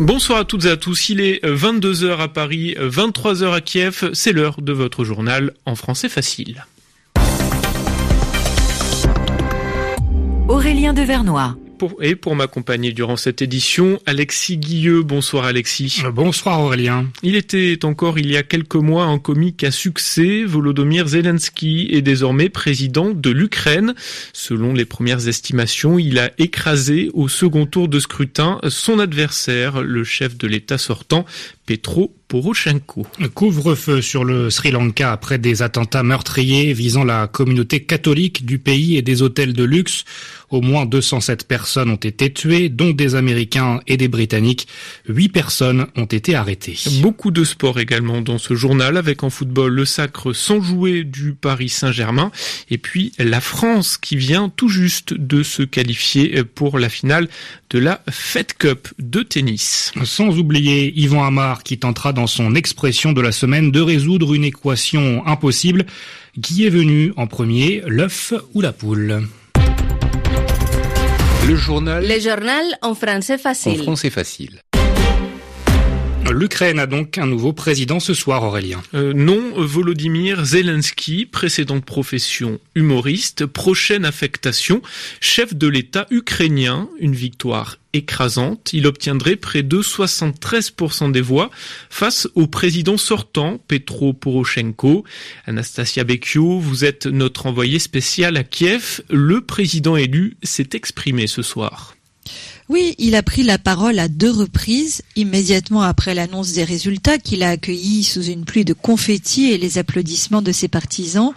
Bonsoir à toutes et à tous. Il est 22h à Paris, 23h à Kiev. C'est l'heure de votre journal en français facile. Aurélien Devernois et pour m'accompagner durant cette édition, Alexis Guilleux. Bonsoir Alexis. Euh, bonsoir Aurélien. Il était encore il y a quelques mois un comique à succès. Volodymyr Zelensky est désormais président de l'Ukraine. Selon les premières estimations, il a écrasé au second tour de scrutin son adversaire, le chef de l'État sortant, Petro Poroshenko. Couvre-feu sur le Sri Lanka après des attentats meurtriers visant la communauté catholique du pays et des hôtels de luxe. Au moins 207 personnes ont été tuées, dont des Américains et des Britanniques. Huit personnes ont été arrêtées. Beaucoup de sport également dans ce journal, avec en football le sacre sans jouer du Paris Saint-Germain, et puis la France qui vient tout juste de se qualifier pour la finale de la Fed Cup de tennis. Sans oublier Yvan Amar qui tentera dans son expression de la semaine de résoudre une équation impossible. Qui est venu en premier, l'œuf ou la poule? Le journal. Le journal en français facile. En français facile. L'Ukraine a donc un nouveau président ce soir, Aurélien. Euh, non, Volodymyr Zelensky, précédente profession humoriste, prochaine affectation, chef de l'État ukrainien, une victoire écrasante. Il obtiendrait près de 73% des voix face au président sortant, Petro Poroshenko. Anastasia Bekio, vous êtes notre envoyé spécial à Kiev. Le président élu s'est exprimé ce soir. Oui, il a pris la parole à deux reprises, immédiatement après l'annonce des résultats qu'il a accueillis sous une pluie de confettis et les applaudissements de ses partisans.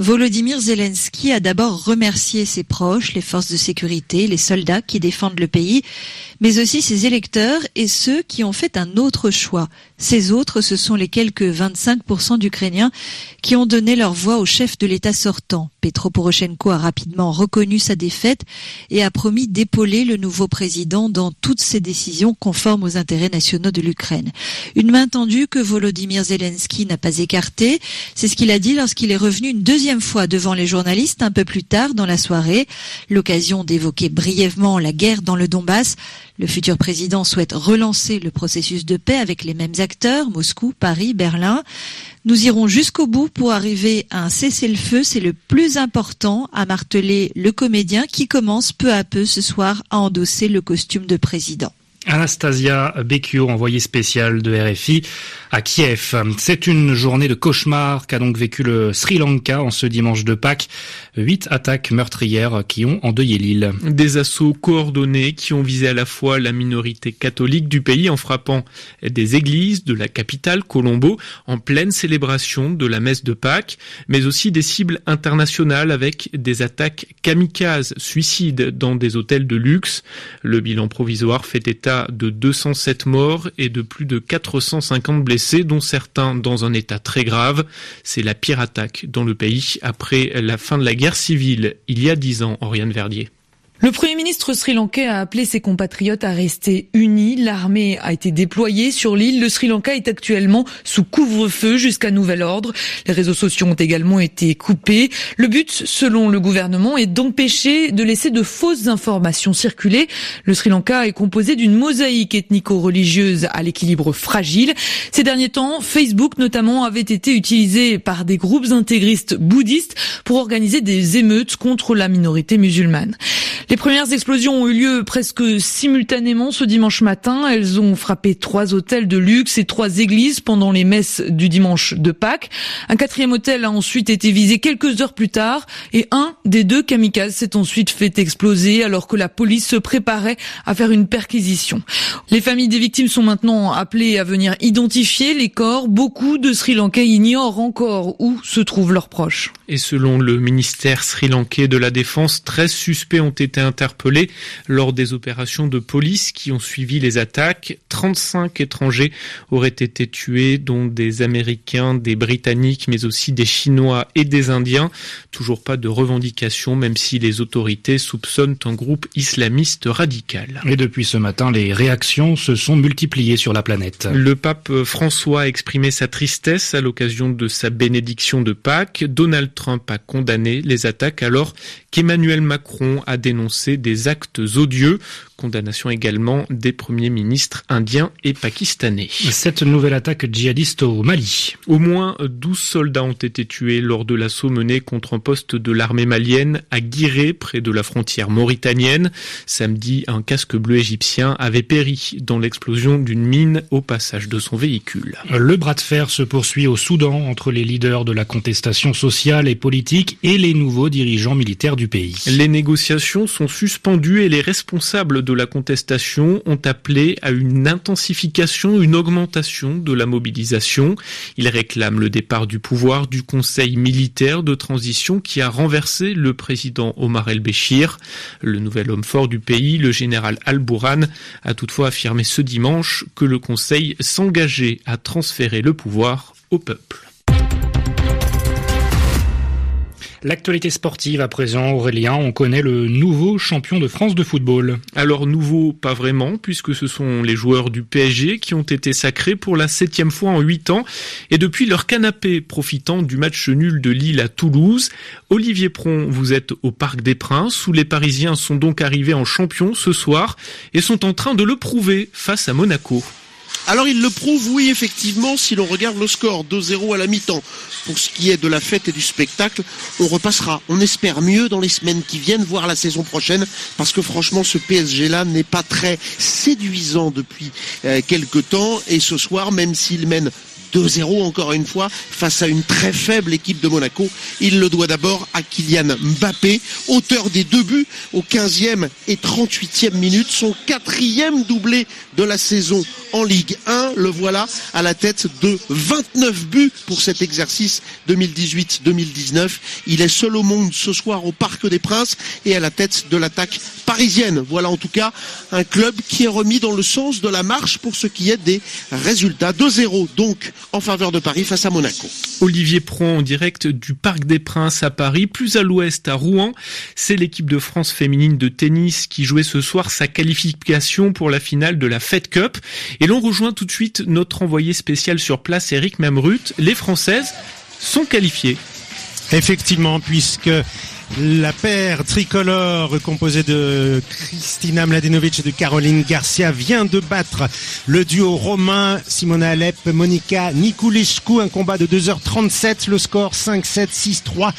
Volodymyr Zelensky a d'abord remercié ses proches, les forces de sécurité, les soldats qui défendent le pays, mais aussi ses électeurs et ceux qui ont fait un autre choix. Ces autres, ce sont les quelques 25% d'Ukrainiens qui ont donné leur voix au chef de l'État sortant. Petro Poroshenko a rapidement reconnu sa défaite et a promis d'épauler le nouveau président dans toutes ses décisions conformes aux intérêts nationaux de l'Ukraine. Une main tendue que Volodymyr Zelensky n'a pas écartée, c'est ce qu'il a dit lorsqu'il est revenu une deuxième fois devant les journalistes un peu plus tard dans la soirée. L'occasion d'évoquer brièvement la guerre dans le Donbass. Le futur président souhaite relancer le processus de paix avec les mêmes acteurs, Moscou, Paris, Berlin. Nous irons jusqu'au bout pour arriver à un cessez-le-feu. C'est le plus important, a martelé le comédien qui commence peu à peu ce soir à endosser le costume de président. Anastasia Becchio, envoyée spéciale de RFI à Kiev. C'est une journée de cauchemar qu'a donc vécu le Sri Lanka en ce dimanche de Pâques. Huit attaques meurtrières qui ont endeuillé l'île. Des assauts coordonnés qui ont visé à la fois la minorité catholique du pays en frappant des églises de la capitale Colombo en pleine célébration de la messe de Pâques, mais aussi des cibles internationales avec des attaques kamikazes, suicides dans des hôtels de luxe. Le bilan provisoire fait état de 207 morts et de plus de 450 blessés, dont certains dans un état très grave. C'est la pire attaque dans le pays après la fin de la guerre civile il y a dix ans, Oriane Verdier. Le Premier ministre sri-lankais a appelé ses compatriotes à rester unis. L'armée a été déployée sur l'île. Le Sri Lanka est actuellement sous couvre-feu jusqu'à nouvel ordre. Les réseaux sociaux ont également été coupés. Le but, selon le gouvernement, est d'empêcher de laisser de fausses informations circuler. Le Sri Lanka est composé d'une mosaïque ethnico-religieuse à l'équilibre fragile. Ces derniers temps, Facebook notamment avait été utilisé par des groupes intégristes bouddhistes pour organiser des émeutes contre la minorité musulmane. Les premières explosions ont eu lieu presque simultanément ce dimanche matin. Elles ont frappé trois hôtels de luxe et trois églises pendant les messes du dimanche de Pâques. Un quatrième hôtel a ensuite été visé quelques heures plus tard et un des deux kamikazes s'est ensuite fait exploser alors que la police se préparait à faire une perquisition. Les familles des victimes sont maintenant appelées à venir identifier les corps. Beaucoup de Sri Lankais ignorent encore où se trouvent leurs proches. Et selon le ministère sri-lankais de la Défense, 13 suspects ont été interpellés lors des opérations de police qui ont suivi les attaques. 35 étrangers auraient été tués, dont des Américains, des Britanniques, mais aussi des Chinois et des Indiens. Toujours pas de revendication, même si les autorités soupçonnent un groupe islamiste radical. Et depuis ce matin, les réactions se sont multipliées sur la planète. Le pape François a exprimé sa tristesse à l'occasion de sa bénédiction de Pâques. Donald Trump a condamné les attaques alors qu'Emmanuel Macron a dénoncé dénoncé des actes odieux. Condamnation également des premiers ministres indiens et pakistanais. Cette nouvelle attaque djihadiste au Mali. Au moins 12 soldats ont été tués lors de l'assaut mené contre un poste de l'armée malienne à Guiré, près de la frontière mauritanienne. Samedi, un casque bleu égyptien avait péri dans l'explosion d'une mine au passage de son véhicule. Le bras de fer se poursuit au Soudan entre les leaders de la contestation sociale et politique et les nouveaux dirigeants militaires du pays. Les négociations sont suspendues et les responsables de la contestation ont appelé à une intensification, une augmentation de la mobilisation. Ils réclament le départ du pouvoir du Conseil militaire de transition qui a renversé le président Omar el-Béchir. Le nouvel homme fort du pays, le général Al-Bourhan, a toutefois affirmé ce dimanche que le Conseil s'engageait à transférer le pouvoir au peuple. L'actualité sportive à présent, Aurélien, on connaît le nouveau champion de France de football. Alors nouveau, pas vraiment, puisque ce sont les joueurs du PSG qui ont été sacrés pour la septième fois en huit ans, et depuis leur canapé profitant du match nul de Lille à Toulouse. Olivier Pron, vous êtes au Parc des Princes, où les Parisiens sont donc arrivés en champion ce soir, et sont en train de le prouver face à Monaco. Alors il le prouve, oui, effectivement, si l'on regarde le score 2-0 à la mi-temps. Pour ce qui est de la fête et du spectacle, on repassera. On espère mieux dans les semaines qui viennent, voire la saison prochaine, parce que franchement, ce PSG-là n'est pas très séduisant depuis euh, quelque temps. Et ce soir, même s'il mène 2-0 encore une fois face à une très faible équipe de Monaco. Il le doit d'abord à Kylian Mbappé, auteur des deux buts au 15e et 38e minute, son quatrième doublé de la saison en Ligue 1. Le voilà à la tête de 29 buts pour cet exercice 2018-2019. Il est seul au monde ce soir au Parc des Princes et à la tête de l'attaque parisienne. Voilà en tout cas un club qui est remis dans le sens de la marche pour ce qui est des résultats. 2-0 donc en faveur de Paris face à Monaco. Olivier Pron en direct du Parc des Princes à Paris, plus à l'ouest à Rouen. C'est l'équipe de France féminine de tennis qui jouait ce soir sa qualification pour la finale de la Fed Cup. Et l'on rejoint tout de suite notre envoyé spécial sur place, Eric Memrut. Les Françaises sont qualifiées. Effectivement, puisque la paire tricolore composée de Christina Mladenovic et de Caroline Garcia vient de battre le duo romain Simona Alep, Monica Niculescu, un combat de 2h37, le score 5-7, 6-3.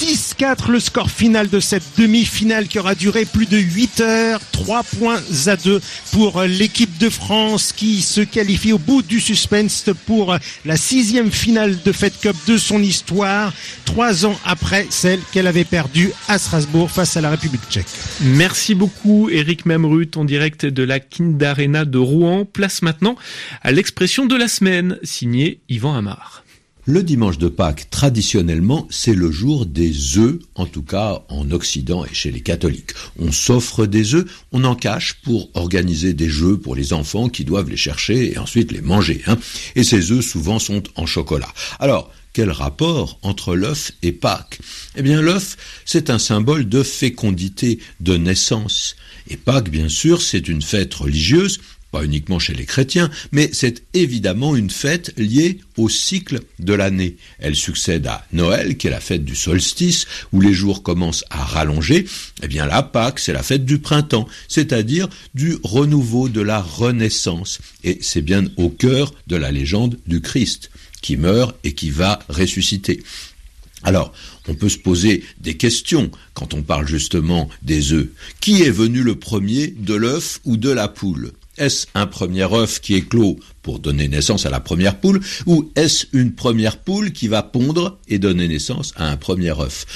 6-4 le score final de cette demi-finale qui aura duré plus de 8 heures. 3 points à 2 pour l'équipe de France qui se qualifie au bout du suspense pour la sixième finale de Fed Cup de son histoire. Trois ans après celle qu'elle avait perdue à Strasbourg face à la République tchèque. Merci beaucoup Eric Memrut en direct de la Kindarena de Rouen. Place maintenant à l'expression de la semaine signée Yvan Amar. Le dimanche de Pâques, traditionnellement, c'est le jour des œufs, en tout cas en Occident et chez les catholiques. On s'offre des œufs, on en cache pour organiser des jeux pour les enfants qui doivent les chercher et ensuite les manger. Hein. Et ces œufs souvent sont en chocolat. Alors, quel rapport entre l'œuf et Pâques? Eh bien, l'œuf, c'est un symbole de fécondité, de naissance. Et Pâques, bien sûr, c'est une fête religieuse pas uniquement chez les chrétiens, mais c'est évidemment une fête liée au cycle de l'année. Elle succède à Noël, qui est la fête du solstice, où les jours commencent à rallonger. Eh bien la Pâques, c'est la fête du printemps, c'est-à-dire du renouveau, de la renaissance. Et c'est bien au cœur de la légende du Christ, qui meurt et qui va ressusciter. Alors, on peut se poser des questions quand on parle justement des œufs. Qui est venu le premier, de l'œuf ou de la poule? Est-ce un premier œuf qui éclot pour donner naissance à la première poule ou est-ce une première poule qui va pondre et donner naissance à un premier œuf?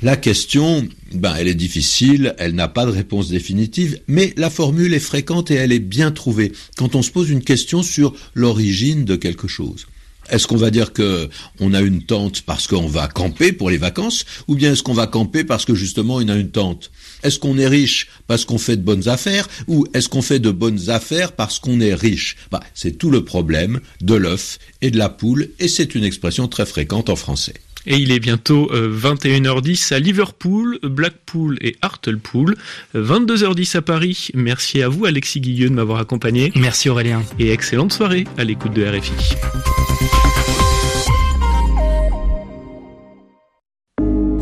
La question, ben, elle est difficile, elle n'a pas de réponse définitive, mais la formule est fréquente et elle est bien trouvée quand on se pose une question sur l'origine de quelque chose. Est-ce qu'on va dire que on a une tente parce qu'on va camper pour les vacances, ou bien est-ce qu'on va camper parce que justement on a une tente? Est-ce qu'on est riche parce qu'on fait de bonnes affaires, ou est-ce qu'on fait de bonnes affaires parce qu'on est riche? Bah, C'est tout le problème de l'œuf et de la poule, et c'est une expression très fréquente en français. Et il est bientôt 21h10 euh, à Liverpool, Blackpool et Hartlepool, 22h10 à Paris. Merci à vous Alexis Guilleux de m'avoir accompagné. Merci Aurélien. Et excellente soirée à l'écoute de RFI.